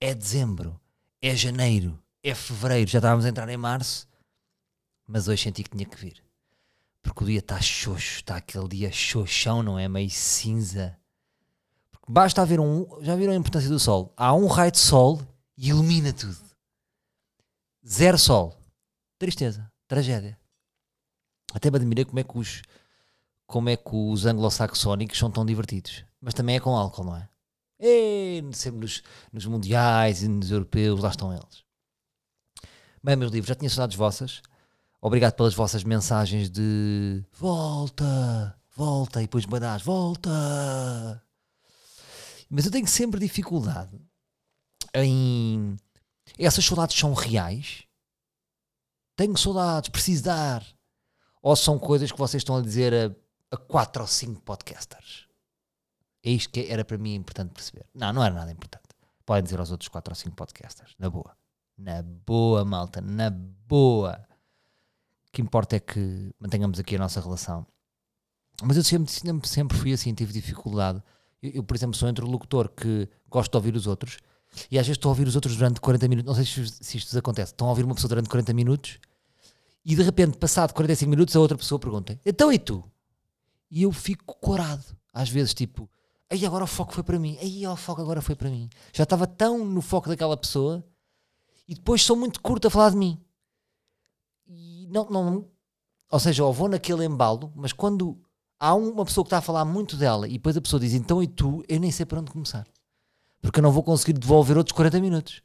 É dezembro, é janeiro, é fevereiro, já estávamos a entrar em março. Mas hoje senti que tinha que vir. Porque o dia está xoxo, está aquele dia xoxão, não é? Meio cinza. Porque basta haver um. Já viram a importância do sol? Há um raio de sol e ilumina tudo. Zero sol. Tristeza, tragédia. Até me admirei como é que os, como é que os anglo-saxónicos são tão divertidos mas também é com álcool, não é? E, sempre nos, nos mundiais e nos europeus, lá estão eles. Bem, meus livros, já tinha saudades vossas. Obrigado pelas vossas mensagens de volta, volta, e depois badás, volta. Mas eu tenho sempre dificuldade em. Essas saudades são reais? Tenho saudades, preciso dar. Ou são coisas que vocês estão a dizer a, a quatro ou cinco podcasters? É isto que era para mim importante perceber. Não, não era nada importante. Podem dizer aos outros 4 ou 5 podcasters. Na boa. Na boa, malta. Na boa. O que importa é que mantenhamos aqui a nossa relação. Mas eu sempre, sempre, fui assim, tive dificuldade. Eu, eu, por exemplo, sou interlocutor que gosto de ouvir os outros e às vezes estou a ouvir os outros durante 40 minutos. Não sei se, se isto acontece. Estão a ouvir uma pessoa durante 40 minutos e de repente, passado 45 minutos, a outra pessoa pergunta: Então e tu? E eu fico corado. Às vezes, tipo, aí agora o foco foi para mim, aí o foco agora foi para mim. Já estava tão no foco daquela pessoa e depois sou muito curto a falar de mim. E não, não, ou seja, ou vou naquele embalo, mas quando há uma pessoa que está a falar muito dela e depois a pessoa diz então e tu, eu nem sei para onde começar. Porque eu não vou conseguir devolver outros 40 minutos.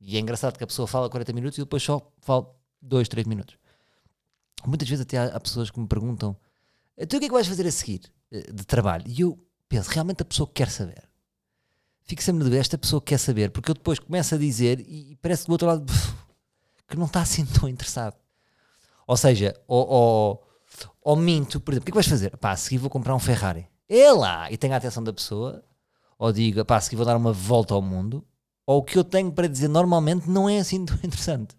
E é engraçado que a pessoa fala 40 minutos e depois só fala 2, 3 minutos. Muitas vezes até há, há pessoas que me perguntam então o que é que vais fazer a seguir eh, de trabalho? E eu penso, realmente a pessoa quer saber. Fico sempre na dúvida, esta pessoa quer saber, porque eu depois começo a dizer e, parece do outro lado que não está assim tão interessado. Ou seja, ou, ou, ou minto, por exemplo, o que é que vais fazer? Pá, a seguir vou comprar um Ferrari. É lá! E tenho a atenção da pessoa, ou digo, pá, a seguir vou dar uma volta ao mundo, ou o que eu tenho para dizer normalmente não é assim tão interessante.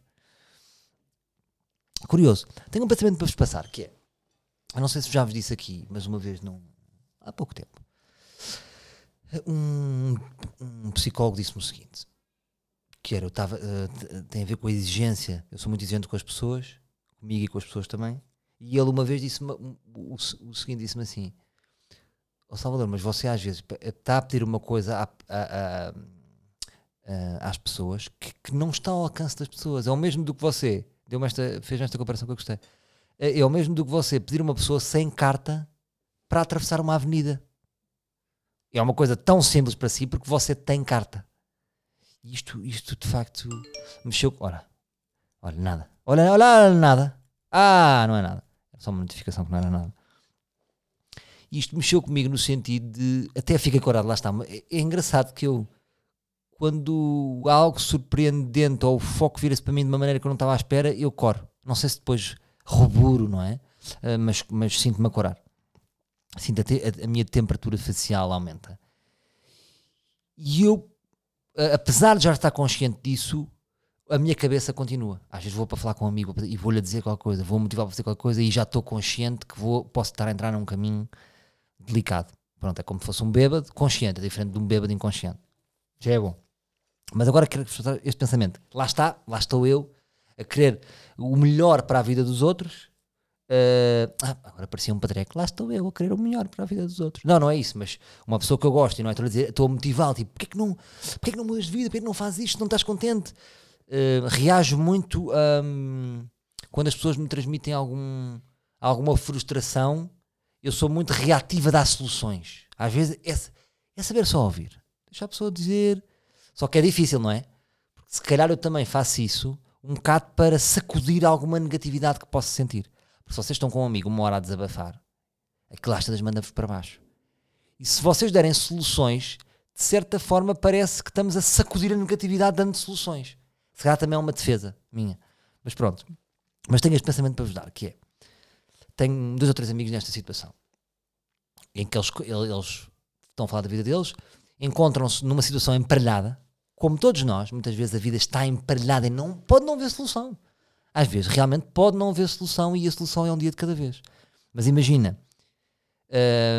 Curioso. Tenho um pensamento para vos passar, que é, eu não sei se já vos disse aqui, mas uma vez não, há pouco tempo, um, um psicólogo disse-me o seguinte: que era, eu estava, uh, tem a ver com a exigência. Eu sou muito exigente com as pessoas, comigo e com as pessoas também. E ele uma vez disse-me o, o, seguinte: disse-me assim, oh Salvador, mas você às vezes está a pedir uma coisa a, a, a, às pessoas que, que, não está ao alcance das pessoas. É o mesmo do que você, deu esta, fez esta comparação que eu gostei. É, é o mesmo do que você pedir uma pessoa sem carta para atravessar uma avenida é uma coisa tão simples para si porque você tem carta. Isto, isto de facto mexeu. Ora, olha, nada. Olha, olha, nada. Ah, não é nada. É só uma notificação que não era nada. Isto mexeu comigo no sentido de. Até fiquei corado, lá está. É, é engraçado que eu, quando algo surpreendente ou o foco vira-se para mim de uma maneira que eu não estava à espera, eu coro. Não sei se depois ruburo, não é? Uh, mas, mas sinto-me a corar. Sinto a, a, minha temperatura facial aumenta. E eu, apesar de já estar consciente disso, a minha cabeça continua. Às vezes vou para falar com um amigo e vou-lhe dizer qualquer coisa, vou motivar para fazer qualquer coisa e já estou consciente que vou, posso estar a entrar num caminho delicado. Pronto, é como se fosse um bêbado consciente, é diferente de um bêbado inconsciente. Já é bom. Mas agora quero este pensamento. Lá está, lá estou eu a querer o melhor para a vida dos outros Uh, ah, agora parecia um padreco, lá estou eu a querer o melhor para a vida dos outros. Não, não é isso, mas uma pessoa que eu gosto e não é estou a dizer, estou a motivá-lo, tipo, porquê que, não, porquê que não mudas de vida, porquê que não fazes isto, não estás contente? Uh, reajo muito um, quando as pessoas me transmitem algum, alguma frustração, eu sou muito reativa a dar soluções. Às vezes é, é saber só ouvir, deixar a pessoa dizer, só que é difícil, não é? Porque se calhar eu também faço isso um bocado para sacudir alguma negatividade que possa sentir. Porque se vocês estão com um amigo uma hora a desabafar, aquilo às vezes manda-vos para baixo. E se vocês derem soluções, de certa forma, parece que estamos a sacudir a negatividade dando soluções. Se calhar também é uma defesa minha. Mas pronto. Mas tenho este pensamento para vos dar, que é, tenho dois ou três amigos nesta situação, em que eles, eles estão a falar da vida deles, encontram-se numa situação emparelhada, como todos nós, muitas vezes a vida está emparelhada e não, pode não haver solução. Às vezes, realmente, pode não haver solução e a solução é um dia de cada vez. Mas imagina,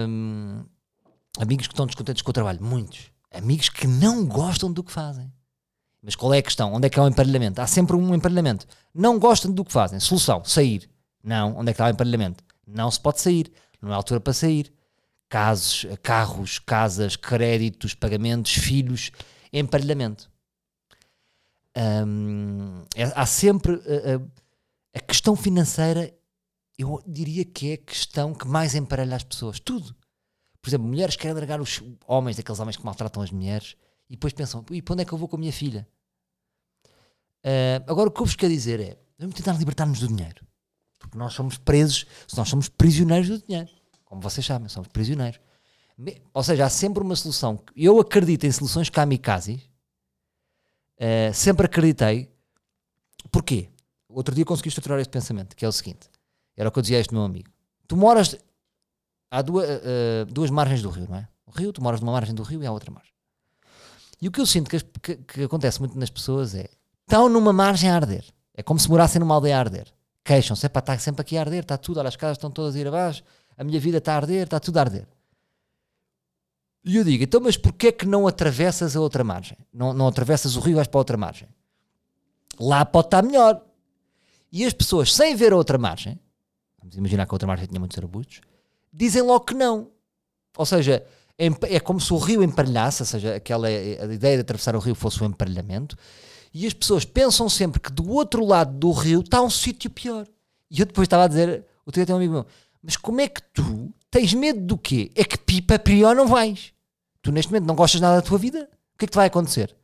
hum, amigos que estão descontentes com o trabalho, muitos. Amigos que não gostam do que fazem. Mas qual é a questão? Onde é que há o um emparelhamento? Há sempre um emparelhamento. Não gostam do que fazem. Solução, sair. Não. Onde é que está o emparelhamento? Não se pode sair. Não é altura para sair. Casos, carros, casas, créditos, pagamentos, filhos, emparelhamento. Hum, é, há sempre a, a, a questão financeira, eu diria que é a questão que mais emparelha as pessoas. Tudo. Por exemplo, mulheres querem largar os homens, aqueles homens que maltratam as mulheres, e depois pensam: e para onde é que eu vou com a minha filha? Uh, agora, o que eu vos quero dizer é: vamos tentar libertar-nos do dinheiro. Porque nós somos presos, nós somos prisioneiros do dinheiro. Como vocês sabem, somos prisioneiros. Ou seja, há sempre uma solução. Eu acredito em soluções kamikazes. Uh, sempre acreditei. Porquê? Outro dia consegui estruturar este pensamento, que é o seguinte: era o que eu dizia a este meu amigo. Tu moras. Há duas, uh, duas margens do rio, não é? O rio, tu moras numa margem do rio e há outra margem. E o que eu sinto que, que, que acontece muito nas pessoas é estão numa margem a arder. É como se morassem numa aldeia a arder. Queixam-se, é para estar sempre aqui a arder, está tudo, olha, as casas estão todas a ir abaixo, a minha vida está a arder, está tudo a arder. E eu digo, então, mas porquê é que não atravessas a outra margem? Não, não atravessas o rio e vais para a outra margem? Lá pode estar melhor. E as pessoas, sem ver a outra margem, vamos imaginar que a outra margem tinha muitos arbustos, dizem logo que não. Ou seja, é como se o rio emparelhasse, ou seja, aquela, a ideia de atravessar o rio fosse o emparelhamento, e as pessoas pensam sempre que do outro lado do rio está um sítio pior. E eu depois estava a dizer, o teu um amigo meu, mas como é que tu tens medo do quê? É que pipa pior não vais. Tu neste momento não gostas nada da tua vida. O que é que te vai acontecer?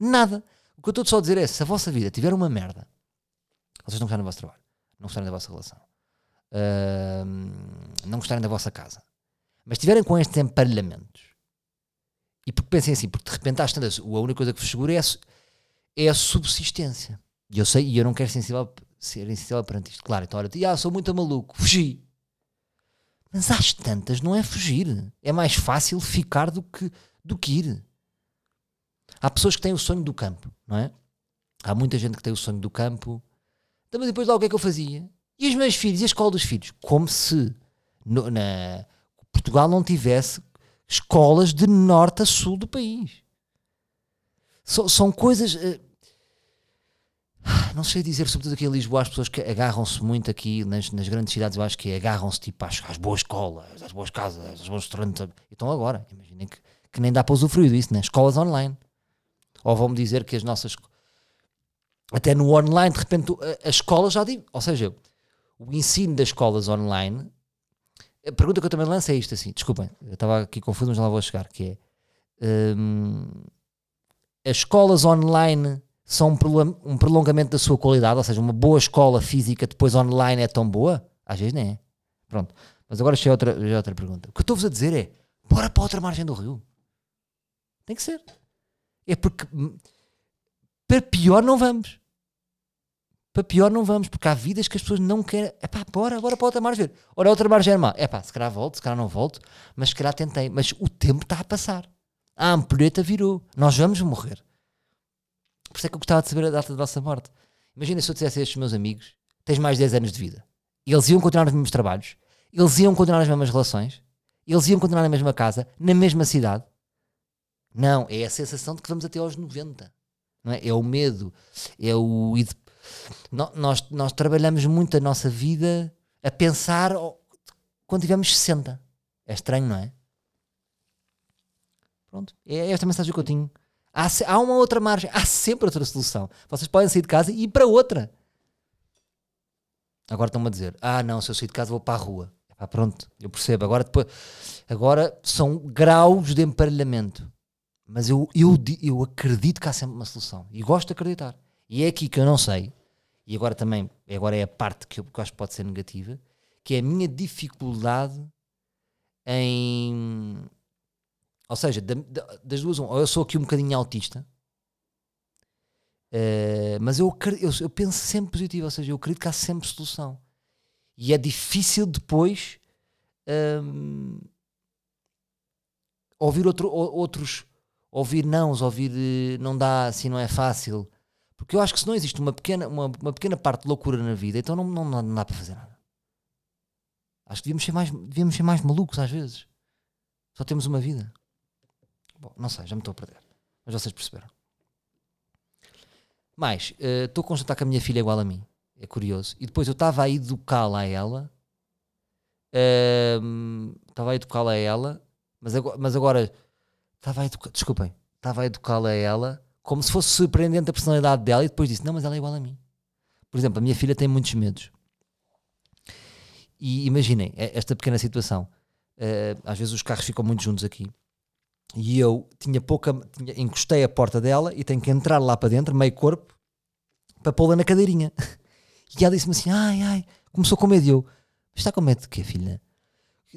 Nada. O que eu estou só a dizer é, se a vossa vida tiver uma merda, vocês não gostarem do vosso trabalho, não gostarem da vossa relação, uh, não gostarem da vossa casa, mas estiverem com estes emparelhamentos, e porque pensem assim, porque de repente às tantas, a única coisa que vos segura é a, é a subsistência. E eu sei, e eu não quero sensível, ser insensível perante isto. Claro, então olha, ah, sou muito maluco, fugi. Mas às tantas não é fugir. É mais fácil ficar do que, do que ir. Há pessoas que têm o sonho do campo, não é? Há muita gente que tem o sonho do campo. Então, mas depois lá o que é que eu fazia? E os meus filhos? E a escola dos filhos? Como se no, na, Portugal não tivesse escolas de norte a sul do país. So, são coisas. Uh, não sei dizer, sobretudo aqui em Lisboa, as pessoas que agarram-se muito aqui nas, nas, grandes cidades, eu acho que agarram-se tipo às, às, boas escolas, às boas casas, aos bons restaurantes. Então agora, imaginem que, que nem dá para usufruir disso, né? escolas online. Ou vão-me dizer que as nossas. Até no online, de repente, a, a escola já digo. Ou seja, o ensino das escolas online a pergunta que eu também lanço é isto assim, desculpem, eu estava aqui confuso, mas lá vou chegar, que é hum, as escolas online são um prolongamento da sua qualidade, ou seja, uma boa escola física depois online é tão boa? Às vezes nem é. Pronto. Mas agora chega outra, já outra pergunta. O que eu estou-vos a dizer é, bora para outra margem do rio. Tem que ser. É porque hum, para pior não vamos para pior não vamos, porque há vidas que as pessoas não querem. É pá, bora, bora para outra margem. Ora, outra margem é má. É pá, se calhar volto, se calhar não volto, mas se calhar tentei. Mas o tempo está a passar. A ampulheta virou. Nós vamos morrer. Por isso é que eu gostava de saber a data da vossa morte. Imagina se eu dissesse a estes meus amigos: tens mais 10 anos de vida. Eles iam continuar nos mesmos trabalhos, eles iam continuar nas mesmas relações, eles iam continuar na mesma casa, na mesma cidade. Não, é a sensação de que vamos até aos 90. Não é? é o medo, é o nós, nós trabalhamos muito a nossa vida a pensar quando tivermos 60. É estranho, não é? Pronto. É esta mensagem que eu tenho. Há, há uma outra margem. Há sempre outra solução. Vocês podem sair de casa e ir para outra. Agora estão-me a dizer: ah, não, se eu sair de casa vou para a rua. Ah, pronto, eu percebo. Agora, depois, agora são graus de emparelhamento. Mas eu, eu, eu acredito que há sempre uma solução. E gosto de acreditar. E é aqui que eu não sei e agora também, agora é a parte que eu, que eu acho que pode ser negativa, que é a minha dificuldade em Ou seja, da- da- das duas, um, ou eu sou aqui um bocadinho autista, eh, mas eu, eu, eu penso sempre positivo, ou seja, eu acredito que há sempre solução. E é difícil depois hum, ouvir outro- outros, ouvir nãos, ouvir eh, não dá, assim não é fácil. Porque eu acho que se não existe uma pequena, uma, uma pequena parte de loucura na vida, então não, não, não dá para fazer nada. Acho que devíamos ser, mais, devíamos ser mais malucos às vezes. Só temos uma vida. Bom, não sei, já me estou a perder. Mas vocês perceberam. Mais, eh, estou a constatar que a minha filha é igual a mim. É curioso. E depois eu estava a educá-la a ela. Estava a educá-la a ela. Mas agora, mas agora estava a educar, desculpem, estava a educá-la a ela como se fosse surpreendente a personalidade dela e depois disse, não, mas ela é igual a mim. Por exemplo, a minha filha tem muitos medos. E imaginem, eh, esta pequena situação. Eh, às vezes os carros ficam muito juntos aqui. E eu tinha pouca. Tinha, encostei a porta dela e tenho que entrar lá para dentro, meio corpo, para pô-la na cadeirinha. E ela disse-me assim: ai, ai, começou com medo. E eu, "Mas está com medo de quê, filha?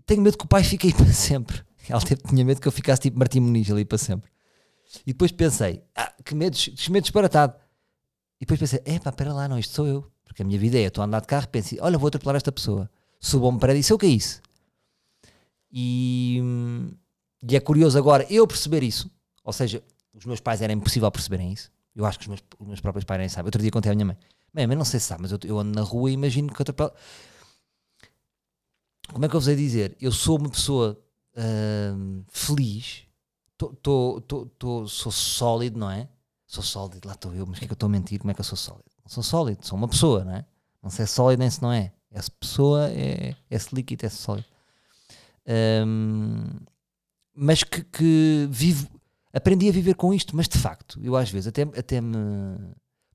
Tenho medo que o pai fique aí para sempre. Ela tinha medo que eu ficasse tipo Martim Muniz ali para sempre. E depois pensei: ah, que medo, que medo disparatado. E depois pensei: epá, espera lá, não, isto sou eu. Porque a minha vida é: estou a andar de carro, pensei: olha, vou atropelar esta pessoa. Subo a um prédio e sei o que é isso. E, hum, e é curioso agora eu perceber isso. Ou seja, os meus pais era impossível perceberem isso. Eu acho que os meus, os meus próprios pais nem sabem. Outro dia contei à minha mãe. Mãe, mas não sei se sabe, mas eu, eu ando na rua e imagino que atropelo. Como é que eu vos hei dizer? Eu sou uma pessoa hum, feliz. Tô, tô, tô, tô- sou sólido, não é? Sou sólido, lá estou eu, mas o que é que eu estou a mentir? Como é que eu sou sólido? Não sou sólido, sou uma pessoa, não é? Não se é sólido nem se não é. Essa pessoa é, é líquido, é sólido. Hum, mas que, que vivo, aprendi a viver com isto, mas de facto, eu às vezes até, até me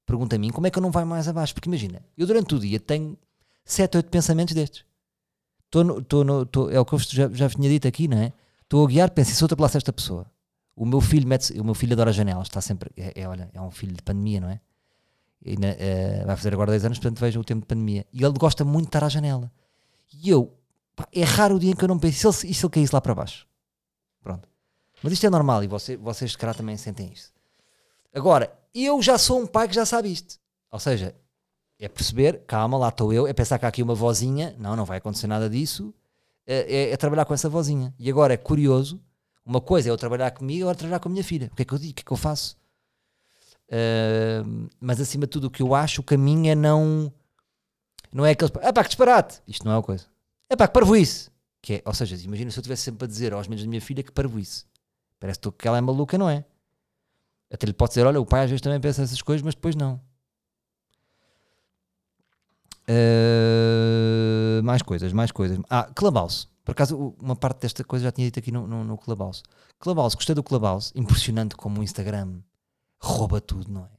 pergunto a mim como é que eu não vai mais abaixo, porque imagina, eu durante o dia tenho 7, 8 pensamentos destes. Tô no, tô no, tô- é o que eu já, já tinha dito aqui, não é? Estou a guiar, penso, se eu atropelasse esta pessoa? O meu filho mete o meu filho adora janelas, está sempre, é, é, olha, é um filho de pandemia, não é? E eh, vai fazer agora 10 anos, portanto veja o tempo de pandemia. E ele gosta muito de estar à janela. E eu, pá, é raro o dia em que eu não penso, e se ele, e se ele caísse lá para baixo? Mas isto é normal e você, vocês, de cara, também sentem isso. Agora, eu já sou um pai que já sabe isto. Ou seja, é perceber, calma, lá estou eu, é pensar que há aqui uma vozinha, não, não vai acontecer nada disso, é, é- é trabalhar com essa vozinha. E agora é curioso, uma coisa é eu trabalhar comigo, agora trabalhar com a minha filha. O que é que eu digo? O que é que eu faço? Ahm, mas acima de tudo, o que eu acho, o caminho é não. Não é aqueles. É pá, que disparate! Isto não é uma coisa. É pá, que parvoíce! Que é, ou seja, imagina se eu estivesse sempre a dizer aos meus da minha filha que parvoíce. Parece que ela é maluca, não é? Até lhe pode dizer: olha, o pai às vezes também pensa essas coisas, mas depois não. Ah, mais coisas, mais coisas. Ah, Clubhouse. Por acaso, uma parte desta coisa já tinha dito aqui no, no, no Clubhouse. Clubhouse, gostei do Clubhouse. Impressionante como o Instagram rouba tudo, não é?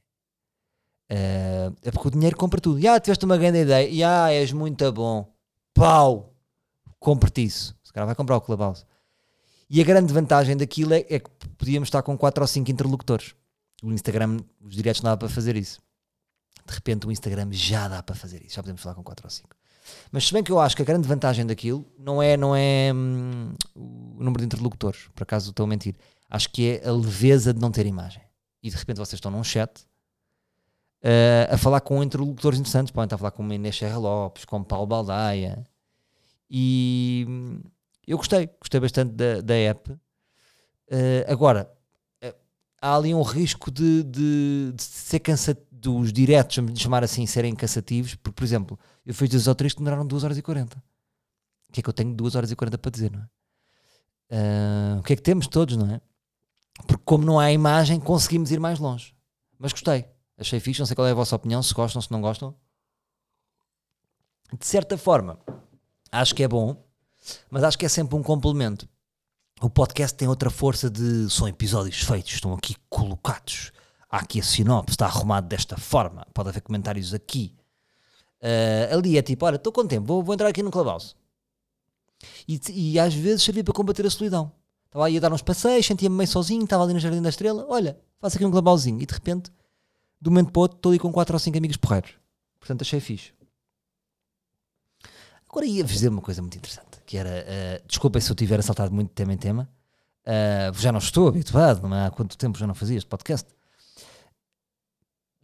Ah, é porque o dinheiro compra tudo. Já tiveste uma grande ideia. Já és muito bom. Pau! Compre-te isso. Se calhar vai comprar o Clubhouse. E a grande vantagem daquilo é, é que podíamos estar com 4 ou 5 interlocutores. O Instagram, os diretos não dá para fazer isso. De repente o Instagram já dá para fazer isso. Já podemos falar com 4 ou 5. Mas se bem que eu acho que a grande vantagem daquilo não é, não é hum, o número de interlocutores, por acaso estou a mentir. Acho que é a leveza de não ter imagem. E de repente vocês estão num chat eh, a falar com interlocutores interessantes. Podem estar a falar com o Inês Serra Lopes, com Paulo Baldaia. E hum, eu gostei, gostei bastante da, da app. Eh, agora, eh, há ali um risco de, de, de ser cansativo, dos diretos, vamos chamar assim, serem cansativos, porque, por exemplo, eu fiz dois ou que demoraram 2 horas e 40. O que é que eu tenho 2 horas e 40 para dizer, não é? Ah, o que é que temos todos, não é? Porque como não há imagem, conseguimos ir mais longe. Mas gostei, achei fixe, não sei qual é a vossa opinião, se gostam, se não gostam. De certa forma, acho que é bom, mas acho que é sempre um complemento. O podcast tem outra força de são episódios feitos, estão aqui colocados. Há aqui a sinopse, está arrumado desta forma. Pode haver comentários aqui. Ah, ali é tipo, olha, estou com tempo, vou, vou entrar aqui no Clubhouse. E, e às vezes servia para combater a solidão. Estava aí a dar uns passeios, sentia-me meio sozinho, estava ali no Jardim da Estrela. Olha, faço aqui um Clubhousezinho. E de repente, de um momento para o outro, estou ali com 4 ou 5 amigos porreiros. Portanto, achei fixe. Agora ia-vos dizer uma coisa muito interessante, que era, uh, desculpem se eu tiver saltado muito de tema em tema, Uh, já não estou habituado, não é? há quanto tempo já não fazia este podcast.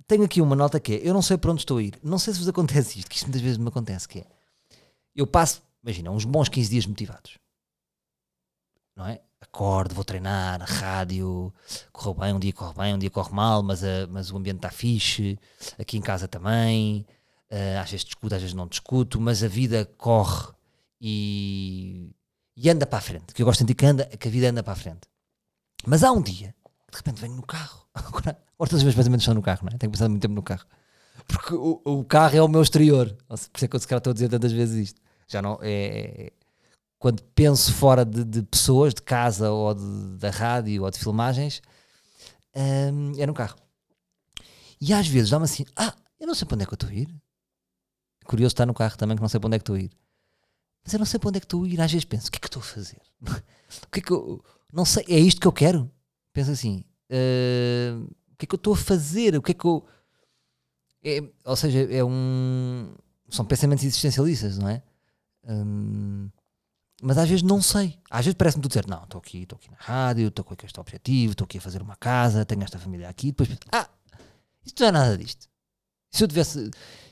Tenho aqui uma nota que é: eu não sei para onde estou a ir. Não sei se vos acontece isto, que isto muitas vezes me acontece, que é eu passo, imagina, uns bons 15 dias motivados. Não é? Acordo, vou treinar, rádio, correu bem, um dia corre bem, um dia corre mal, mas, a, mas o ambiente está fixe, aqui em casa também, uh, às vezes discuto, às vezes não discuto, mas a vida corre e, e anda para a frente. Que eu gosto de dizer que, anda, que a vida anda para a frente. Mas há um dia, de repente venho no carro, agora, agora todos os meus pensamentos no carro, não é? Tenho passado muito tempo no carro. Porque o, o carro é o meu exterior. Por isso é que eu se calhar estou a dizer tantas vezes isto. Já não, é, é quando penso fora de, de, pessoas, de casa ou de, da rádio ou de filmagens, hum, é no carro. E às vezes dá-me assim: ah, eu não sei para onde é que eu estou a ir. Curioso estar no carro também, que não sei para onde é que estou a ir. Mas eu não sei para onde é que estou a ir. Às vezes penso: o que é que estou a fazer? o que é que eu. Não sei, é isto que eu quero? Penso assim: uh, o que é que eu estou a fazer? O que é que eu. É, ou seja, é um. São pensamentos existencialistas, não é? Um, mas às vezes não sei. Às vezes parece-me tu dizer: Não, estou aqui, estou aqui na rádio, estou com este objetivo, estou aqui a fazer uma casa, tenho esta família aqui. Depois, ah, isto não é nada disto. Se eu tivesse.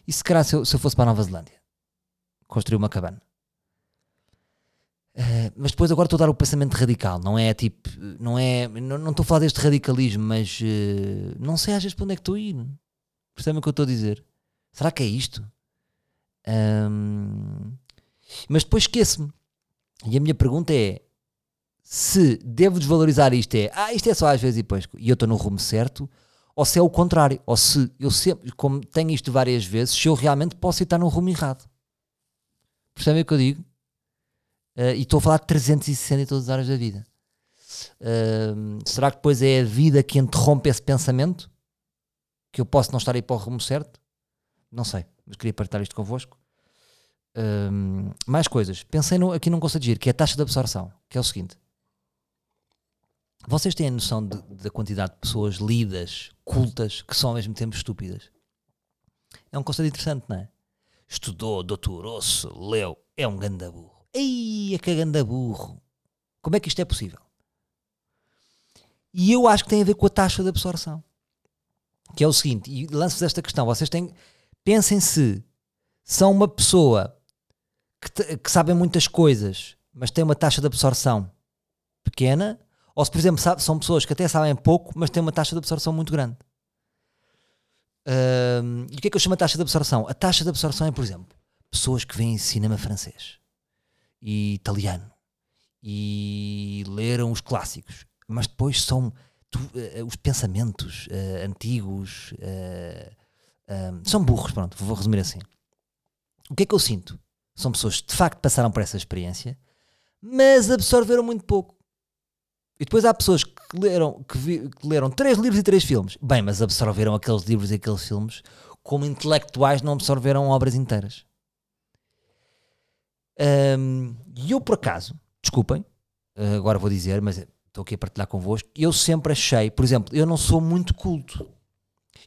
E se calhar se eu, se eu fosse para a Nova Zelândia construir uma cabana. Uh, mas depois agora estou a dar o pensamento radical, não é tipo, não é, não estou a falar deste radicalismo, mas uh, não sei às vezes para onde é que estou a ir. Percebem o que eu estou a dizer? Será que é isto? Um, mas depois esqueço-me. E a minha pergunta é: se devo desvalorizar isto, é ah, isto é só às vezes e depois, e eu estou no rumo certo, ou se é o contrário, ou se eu sempre, como tenho isto várias vezes, se eu realmente posso estar no rumo errado. Percebem o que eu digo? Uh, e estou a falar de 360 em todas as áreas da vida. Uh, será que depois é a vida que interrompe esse pensamento? Que eu posso não estar aí para o rumo certo? Não sei, mas queria partilhar isto convosco. Um, mais coisas. Pensei no, aqui num conceito de giro, que é a taxa de absorção, que é o seguinte. Vocês têm a noção da quantidade de pessoas lidas, cultas, que são ao mesmo tempo estúpidas? É um conceito interessante, não é? Estudou, doutorou-se, leu, é um ganda. Ei, é que é burro. Como é que isto é possível? E eu acho que tem a ver com a taxa de absorção. Que é o seguinte, e lanço-vos esta questão, vocês têm, pensem se são uma pessoa que, que sabem muitas coisas, mas têm uma taxa de absorção pequena, ou se, por exemplo, sabe, são pessoas que até sabem pouco, mas têm uma taxa de absorção muito grande. E o que é que eu chamo de taxa de absorção? A taxa de absorção é, por exemplo, pessoas que veem cinema francês e italiano e leram os clássicos, mas depois são tu, uh, os pensamentos uh, antigos uh, são burros. Pronto, vou resumir assim. O que é que eu sinto? São pessoas que de facto passaram por essa experiência, mas absorveram muito pouco. E depois há pessoas que leram, que, vi, que leram três livros e três filmes. Bem, mas absorveram aqueles livros e aqueles filmes como intelectuais não absorveram obras inteiras. Um, e eu, por acaso, desculpem, agora vou dizer, mas estou aqui a partilhar convosco, eu sempre achei, por exemplo, eu não sou muito culto.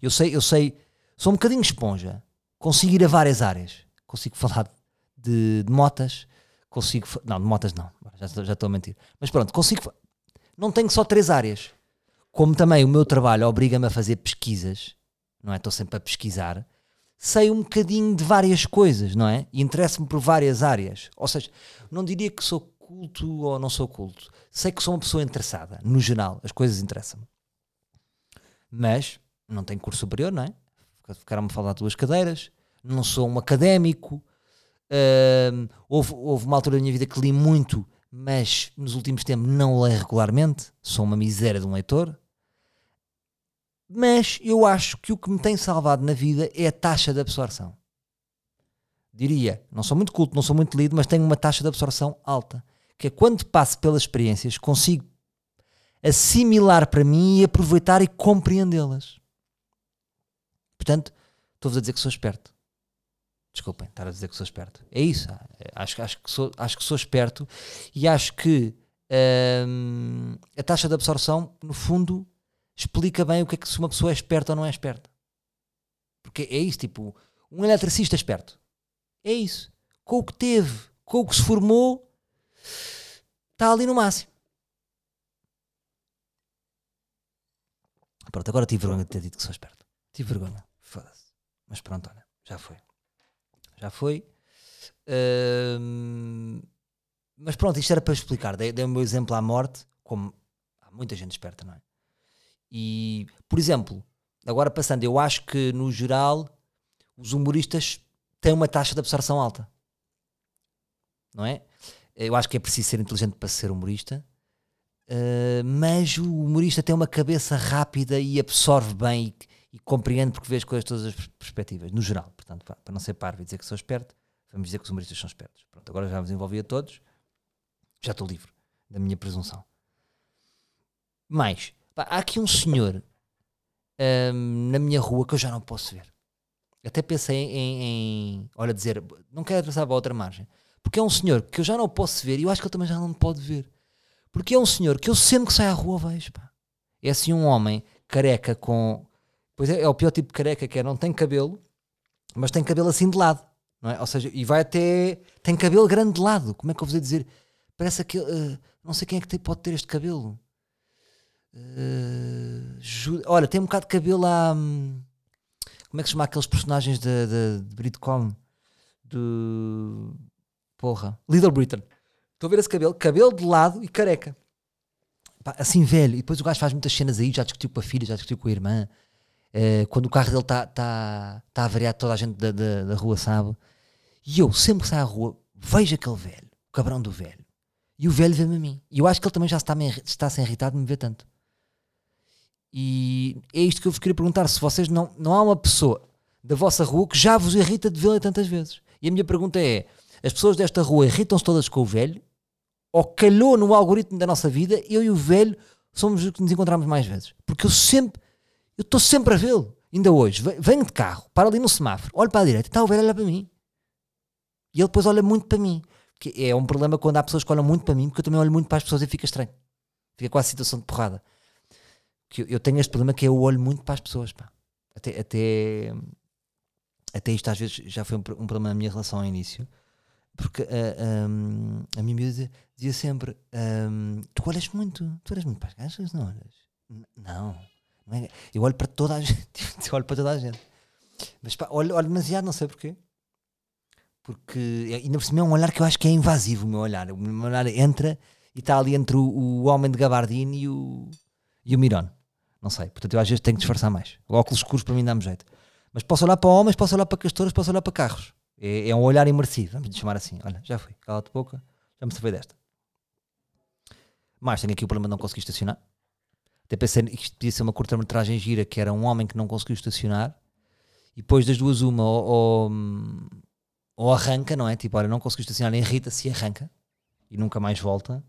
Eu sei, eu sei, sou um bocadinho esponja. Consigo ir a várias áreas. Consigo falar de, de motas, consigo. Não, de motas não, já, já estou a mentir. Mas pronto, consigo. Não tenho só três áreas. Como também o meu trabalho obriga-me a fazer pesquisas, não é? Estou sempre a pesquisar. Sei um bocadinho de várias coisas, não é? E interesso-me por várias áreas. Ou seja, não diria que sou culto ou não sou culto. Sei que sou uma pessoa interessada, no geral, as coisas interessam-me. Mas não tenho curso superior, não é? Ficaram-me a falar duas cadeiras. Não sou um académico, houve, houve uma altura da minha vida que li muito, mas nos últimos tempos não leio regularmente. Sou uma miséria de um leitor. Mas eu acho que o que me tem salvado na vida é a taxa de absorção. Diria, não sou muito culto, não sou muito lido, mas tenho uma taxa de absorção alta. Que é quando passo pelas experiências, consigo assimilar para mim e aproveitar e compreendê-las. Portanto, estou-vos a dizer que sou esperto. Desculpem, estar a dizer que sou esperto. É isso. Acho, acho, que, sou, acho que sou esperto e acho que hum, a taxa de absorção, no fundo, explica bem o que é que se uma pessoa é esperta ou não é esperta. Porque é isso, tipo, um eletricista esperto. É isso. Com o que teve, com o que se formou, está ali no máximo. Pronto, agora tive vergonha de ter dito que sou esperto. Tive vergonha. Foda-se. Mas pronto, olha, já foi. Já foi. Mas pronto, isto era para explicar. Dei, dei o meu exemplo à morte, como há muita gente esperta, não é? E, por exemplo, agora passando, eu acho que no geral os humoristas têm uma taxa de absorção alta. Não é? Eu acho que é preciso ser inteligente para ser humorista. Uh, mas o humorista tem uma cabeça rápida e absorve bem e, e compreende porque vê as coisas todas as perspectivas, no geral. Portanto, para não ser parvo e dizer que sou esperto, vamos dizer que os humoristas são espertos. Pronto, agora já vos envolvi a todos, já estou livre da minha presunção. Mas, pá, há aqui um senhor hum, na minha rua que eu já não posso ver. Até pensei em, em olha, dizer, não quero atravessar para outra margem, porque é um senhor que eu já não posso ver e eu acho que ele também já não me pode ver. Porque é um senhor que eu sempre que saio à rua vejo, pá. É assim um homem careca com. Pois é, é o pior tipo de careca que é, não tem cabelo, mas tem cabelo assim de lado. É? Ou seja, e vai até. Tem cabelo grande de lado. Como é que eu vou dizer? Parece que. Uh, não sei quem é que tem, pode ter este cabelo. Uh, olha, tem um bocado de cabelo a. hum, como é que se chama aqueles personagens de, de, de Britcom? Do. Porra. Little Britain. Estou a ver esse cabelo, cabelo de lado e careca. Pá, assim velho. E depois o gajo faz muitas cenas aí, já discutiu com a filha, já discutiu com a irmã. Eh, quando o carro dele está tá, tá avariado, toda a gente da, da, da rua sabe. E eu, sempre que saio à rua, vejo aquele velho, o cabrão do velho. E o velho vê-me a mim. E eu acho que ele também já está, está sem irritado de me ver tanto. E é isto que eu vos queria perguntar: se vocês não, não há uma pessoa da vossa rua que já vos irrita de vê-la tantas vezes. E a minha pergunta é: as pessoas desta rua irritam-se todas com o velho? Ou calhou no algoritmo da nossa vida, eu e o velho somos os que nos encontramos mais vezes? Porque eu sempre, eu estou sempre a vê-lo. Ainda hoje, ve- venho de carro, para ali no semáforo, olho para a direita, está o velho a olhar para mim. E ele depois olha muito para mim. Que é um problema quando há pessoas que olham muito para mim, porque eu também olho muito para as pessoas e fica estranho. Fica quase situação de porrada. Que eu, tenho este problema que é eu olho muito para as pessoas. Pá. Até, até, até isto às vezes já foi um, um problema na minha relação ao início. Porque ah, hum, a minha miúda dizia, sempre: hum, Tu olhas muito, tu olhas muito para as gajas, não olhas? Não, não é- eu olho para toda a gente. eu olho para toda a gente. Mas pá, olho, olho demasiado, não sei porquê. Porque é- ainda por cima é um olhar que eu acho que é invasivo o meu olhar. O meu olhar entra e está ali entre o, o homem de gabardine e o, e o Miron. Não sei. Portanto, eu às vezes tenho que disfarçar mais. O óculos escuros para mim dá-me jeito. Mas posso olhar para homens, posso olhar para castores, posso olhar para carros. É, é um olhar imersivo, vamos chamar assim. Olha, já fui, cala-te boca, já me safei desta. Mas tenho aqui o problema de não conseguir estacionar. Até pensei que isto podia ser uma curta-metragem gira, que era um homem que não conseguiu estacionar, e depois das duas, uma, ou, ou, ou arranca, não é? Tipo, olha, não conseguiu estacionar, irrita-se e arranca, e nunca mais volta.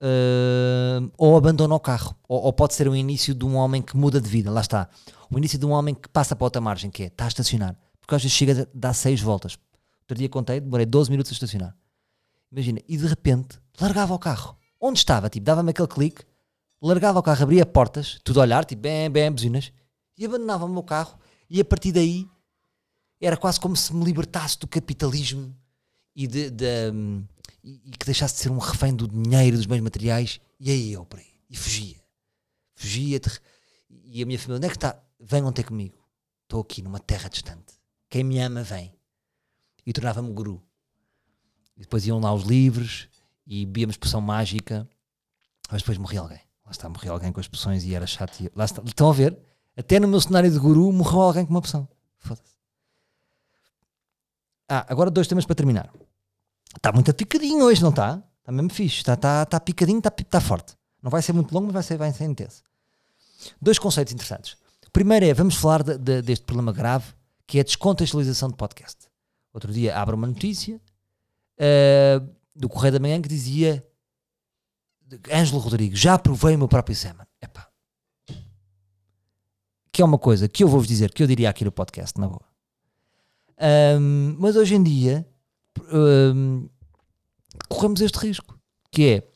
Ah, ou abandona o carro, ou, ou pode ser o início de um homem que muda de vida, lá está. O início de um homem que passa para outra margem, que é, está a estacionar, porque às vezes chega a dar 6 voltas. Outro dia contei, demorei 12 minutos a estacionar. Imagina, e de repente largava o carro. Onde estava? Tipo, dava-me aquele clique, largava o carro, abria portas, tudo a olhar, tipo, bem, bem, buzinas, e abandonava o meu carro, e a partir daí era quase como se me libertasse do capitalismo e, de, de, hum, e, que deixasse de ser um refém do dinheiro, dos bens materiais, e aí eu por aí, e fugia. Fugia, e a minha família, onde é que está? Venham ter comigo. Estou aqui numa terra distante. Quem me ama, vem. E tornava-me guru. E depois iam lá os livros e bebíamos poção mágica. Mas depois morria alguém. Lá está, morria alguém com as poções e era chato. E... Lá está. Estão a ver? Até no meu cenário de guru morreu alguém com uma poção. Foda-se. Ah, agora dois temas para terminar. Está muito picadinho hoje, não está? Está mesmo fixe. Está, está, está picadinho, está, está forte. Não vai ser muito longo, mas vai ser, vai ser intenso. Dois conceitos interessantes. Primeiro é, vamos falar de- de- deste problema grave, que é a descontextualização de podcast. Outro dia abre uma notícia eh, do Correio da Manhã que dizia Ângelo Rodrigues, já provei o meu próprio semen. Epá. Que é uma coisa que eu vou-vos dizer, que eu diria aqui no podcast, na boa. Ahm, mas hoje em dia ahm, corremos este risco, que é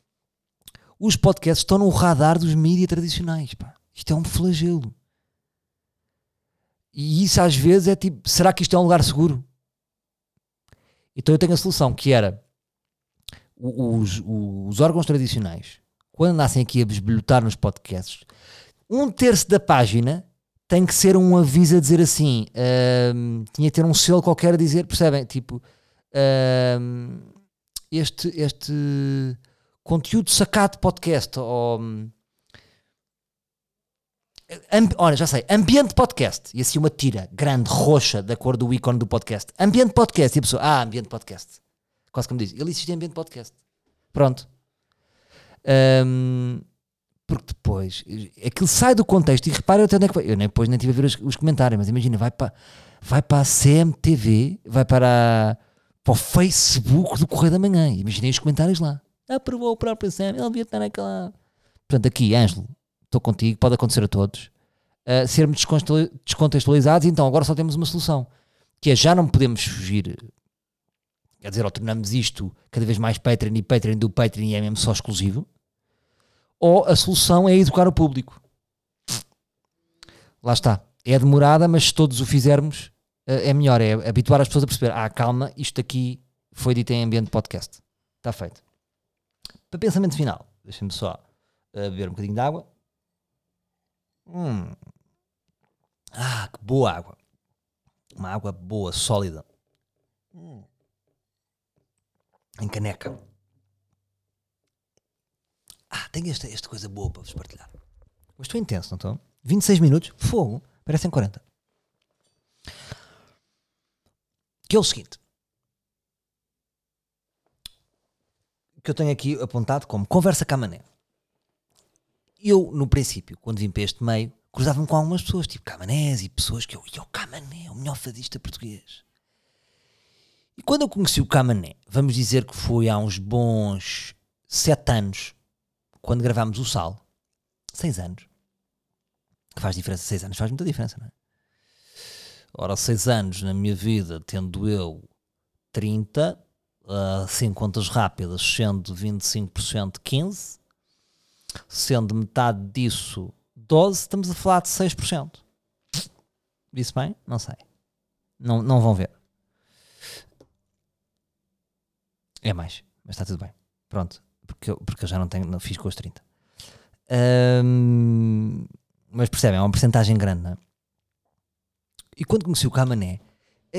os podcasts estão no radar dos mídias tradicionais. Pá. Isto é um flagelo. E isso às vezes é tipo, será que isto é um lugar seguro? Então eu tenho a solução que era os, os órgãos tradicionais, quando nascem aqui a besbilhotar nos podcasts, um terço da página tem que ser um aviso a dizer assim. ahm, tinha que ter um selo qualquer a dizer, percebem? Tipo, ahm, este, este conteúdo sacado de podcast. Ou, hum, Olha, já sei, ambiente podcast. E assim uma tira grande, roxa, da cor do ícone do podcast. Ambiente podcast. E a pessoa, ah, ambiente podcast. Quase como diz, ele existe em ambiente podcast. Pronto. Ahm, porque depois, aquilo sai do contexto e repara até onde é que vai. Eu nem, depois nem tive a ver os, os comentários, mas imagina, vai para, vai para a CMTV, vai para, a- para o Facebook do Correio da Manhã. Imaginei os comentários lá. Aprovou o próprio Sam, ele devia estar naquela. Portanto, aqui, Ângelo, estou contigo, pode acontecer a todos. Uh, sermos descontextuali- descontextualizados, então agora só temos uma solução, que é já não podemos fugir. Quer dizer, ou tornamos isto cada vez mais Patreon e Patreon do Patreon e é mesmo só exclusivo, ou a solução é educar o público. Lá está. É demorada, mas se todos o fizermos, é melhor. É habituar as pessoas a perceber: ah, calma, isto aqui foi dito em ambiente podcast. Está feito. Para pensamento final, deixem-me só uh, beber um bocadinho de água. Hum. Ah, que boa água. Uma água boa, sólida. Hum. Em caneca. Ah, tenho esta, esta coisa boa para vos partilhar. Hoje estou intenso, não estou? 26 minutos, fogo, parecem 40. Que é o seguinte. Que eu tenho aqui apontado como conversa com a mané. Eu, no princípio, quando vim para este meio, cruzava-me com algumas pessoas, tipo Camanés e pessoas que eu, e o Camané, o melhor fadista português. E quando eu conheci o Camané, vamos dizer que foi há uns bons sete anos, quando gravámos o Sal, seis anos, que faz diferença, seis anos faz muita diferença, não é? Ora, seis anos na minha vida, tendo eu 30, uh, sem contas rápidas, sendo 25% 15, sendo metade disso 12, estamos a falar de 6%. Disse bem? Não sei. Não, não vão ver. É mais, mas está tudo bem. Pronto, porque eu, porque eu já não tenho, não fiz com os 30. Ahm, mas percebem, é uma porcentagem grande, não é? E quando conheci o Camané,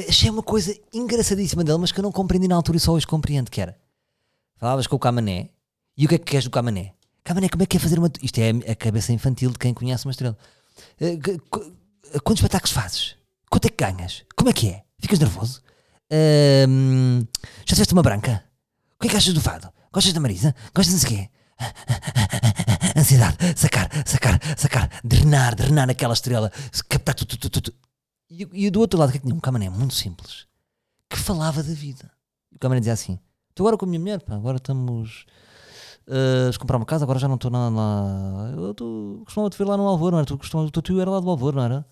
achei uma coisa engraçadíssima dele, mas que eu não compreendi na altura e só hoje compreendo, que era, falavas com o Camané, e o que é que queres do Camané? Camané, como é que é fazer uma... Isto é a cabeça infantil de quem conhece uma estrela. Eh, qu- Quantos espetáculos fazes? Quanto é que ganhas? Como é que é? Ficas nervoso? Já tiveste uma branca? O que é que achas do fado? Gostas da Marisa? Gostas de quê? Ansiedade, sacar, sacar, sacar, drenar, drenar aquela estrela, captar tudo, tudo, tudo. E, e do outro lado, que é tinha? Um camané muito simples que falava da vida. O camané dizia assim: Estou agora com a minha mulher, pá, agora estamos uh, a comprar uma casa, agora já não estou nada lá. Eu tô, costumava te ver lá no Alvor, não era? Tu costumava, o teu tio era lá do Alvor, não era?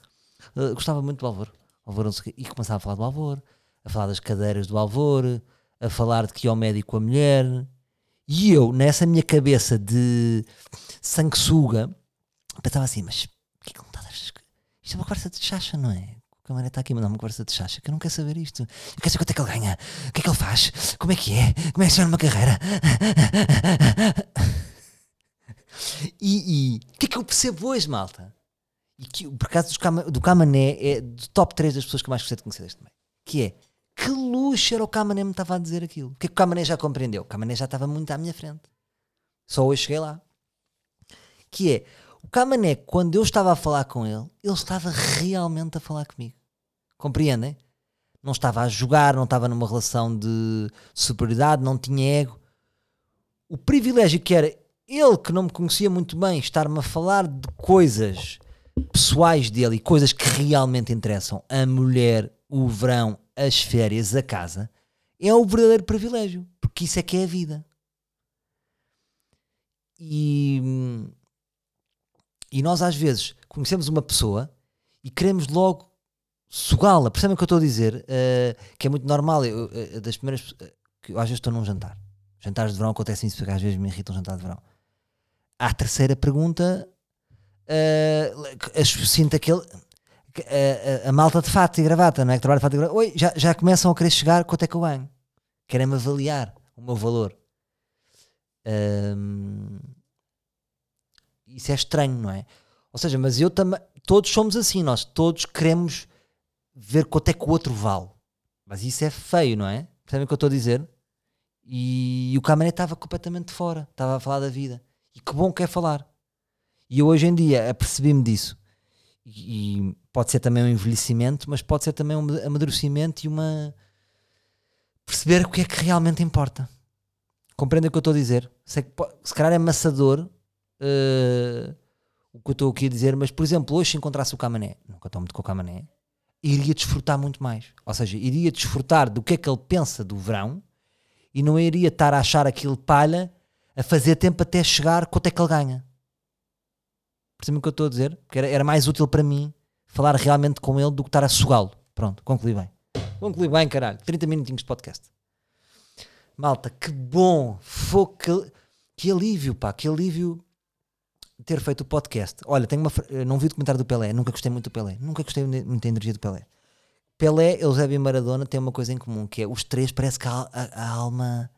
Uh, gostava muito do Alvor. Alvor não. E começava a falar do Alvor, a falar das cadeiras do Alvor, a falar de que ia ao médico a mulher. E eu, nessa minha cabeça de sanguessuga, pensava assim: Mas o que me está a? Isto é uma conversa de chacha, não é? O camarada está aqui a mandar uma conversa de chacha que eu não quero saber isto. Eu quero saber quanto é que ele ganha, o que é que ele faz, como é que é, como é que se uma carreira. E o que é que eu percebo hoje, malta? E que por causa Cama- do Camané é do top 3 das pessoas que eu mais gostei de conhecer deste meio. Que é que luxo era o Camané me estava a dizer aquilo. O que é que o Camané já compreendeu? O Camané já estava muito à minha frente. Só hoje cheguei lá. Que é o Camané, quando eu estava a falar com ele, ele estava realmente a falar comigo. Compreendem? Não estava a jogar, não estava numa relação de superioridade, não tinha ego. O privilégio que era ele, que não me conhecia muito bem, estar-me a falar de coisas pessoais dele e coisas que realmente interessam a mulher, o verão, as férias, a casa, é o verdadeiro privilégio, porque isso é que é a vida. E, e nós às vezes conhecemos uma pessoa e queremos logo sugá-la. Percebem o que eu estou a dizer? Eh, que é muito normal. Eu, eh, das primeiras eh, que eu às vezes estou num jantar. Jantares de verão acontecem isso porque às vezes me irrita um jantar de verão. À terceira pergunta, as- sinto aquele. que A, a- a malta de fato e gravata, não é? Que trabalha de fato e gravata. Oi, já, já começam a querer chegar, quanto é que eu ganho? Querem-me avaliar o meu valor. Ahm, isso é estranho, não é? Ou seja, mas eu também. Todos somos assim, nós todos queremos ver quanto é que o outro vale. Mas isso é feio, não é? Percebem o que eu estou a dizer? E, o Camané estava completamente fora, estava a falar da vida. E que bom que é falar. E eu hoje em dia apercebi-me disso. E, e, pode ser também um envelhecimento, mas pode ser também um amadurecimento e uma. perceber o que é que realmente importa. Compreendem o que eu estou a dizer? Sei que, se calhar é amassador uh, o que eu estou aqui a dizer, mas por exemplo, hoje se encontrasse o Camané, nunca estou muito com o Camané, iria desfrutar muito mais. Ou seja, iria desfrutar do que é que ele pensa do verão e não iria estar a achar aquilo palha a fazer tempo até chegar quanto é que ele ganha. Percebem o que eu estou a dizer? Porque era, era mais útil para mim falar realmente com ele do que estar a sugá-lo. Pronto, concluí bem. Concluí bem, caralho. 30 minutinhos de podcast. Malta, que bom! Foi que, que alívio, pá, que alívio ter feito o podcast. Olha, tenho uma, não vi o documentário do Pelé, nunca gostei muito do Pelé, nunca gostei muito da energia do Pelé. Pelé, Eusébio e Maradona têm uma coisa em comum, que é os três parece que a, a, a alma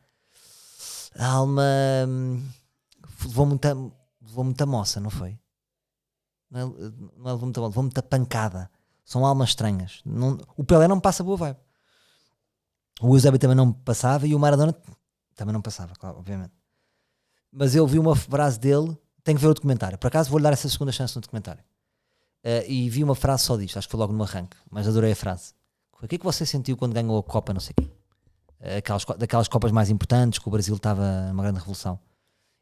a alma hum, levou muita, levou muita moça, não foi? Não, é, não é muita, levou muita pancada. São almas estranhas. Não, o Pelé não passa boa vibe. O Eusébio também não passava e o Maradona também não passava, claro, obviamente. Mas eu vi uma frase dele tenho que ver o documentário. Por acaso vou-lhe dar essa segunda chance no documentário. Uh, e vi uma frase só disto, acho que foi logo no arranque, mas adorei a frase. O que é que você sentiu quando ganhou a Copa, não sei quê? Uh, aquelas, daquelas Copas mais importantes, que o Brasil estava numa grande revolução.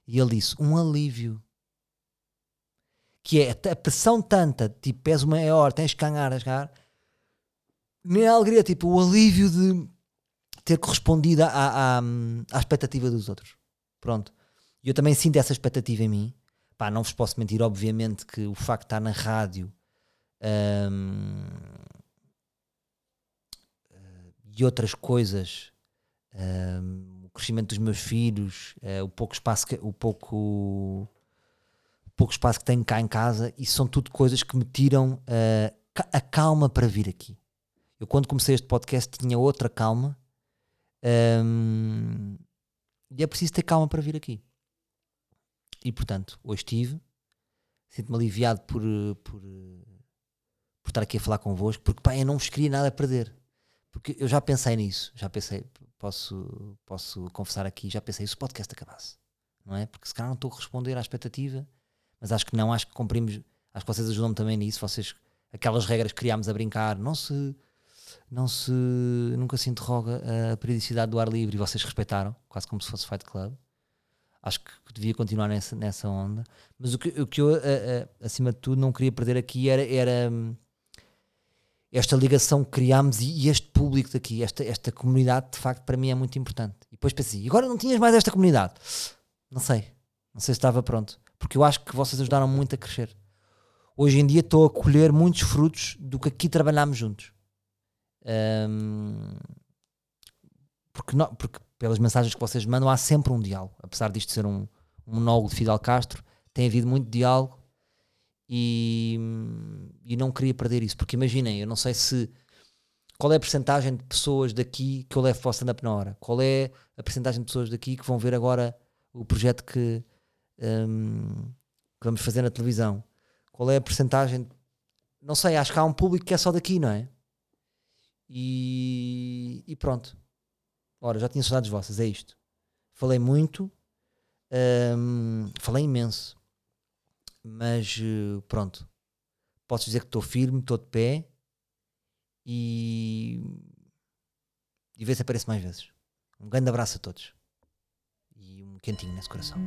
E ele disse, um alívio. Que é a pressão tanta, tipo, és o maior, tens que ganhar, tens que ganhar. Nem a alegria, tipo, o alívio de ter correspondido à, à, à expectativa dos outros. Pronto. E eu também sinto essa expectativa em mim Pá, não vos posso mentir, obviamente, que o facto de estar na rádio um, e outras coisas, um, o crescimento dos meus filhos, uh, o pouco espaço que, o pouco, pouco espaço que tenho cá em casa, isso são tudo coisas que me tiram uh, a calma para vir aqui. Eu quando comecei este podcast tinha outra calma um, e é preciso ter calma para vir aqui. E portanto, hoje estive, sinto-me aliviado por, por, por estar aqui a falar convosco, porque pá, eu não vos queria nada a perder. Porque eu já pensei nisso, já pensei, posso, posso confessar aqui, já pensei, se o podcast acabasse, não é? Porque se calhar não estou a responder à expectativa, mas acho que não, acho que cumprimos, acho que vocês ajudam-me também nisso, vocês, aquelas regras que criámos a brincar, não se, não se, nunca se interroga a periodicidade do ar livre e vocês respeitaram, quase como se fosse Fight Club acho que devia continuar nessa, nessa onda. Mas o que, o que eu, a, a, acima de tudo, não queria perder aqui era, era hum, esta ligação que criámos e, e, este público daqui, esta, esta comunidade, de facto, para mim é muito importante. E depois pensei, agora não tinhas mais esta comunidade? Não sei, não sei se estava pronto, porque eu acho que vocês ajudaram muito a crescer. Hoje em dia estou a colher muitos frutos do que aqui trabalhámos juntos. Um, porque, não, porque pelas mensagens que vocês mandam, há sempre um diálogo. Apesar disto ser um, um monólogo de Fidel Castro, tem havido muito diálogo e, e não queria perder isso. Porque imaginem, eu não sei se. Qual é a percentagem de pessoas daqui que eu levo para o stand-up na hora? Qual é a percentagem de pessoas daqui que vão ver agora o projeto que, um, que vamos fazer na televisão? Qual é a percentagem? Não sei, acho que há um público que é só daqui, não é? E, e pronto. Ora, já tinha saudades vossas, é isto. Falei muito, hum, falei imenso, mas eh, pronto. Posso dizer que estou firme, estou de pé e. e ver se aparece mais vezes. Um grande abraço a todos e um quentinho nesse coração.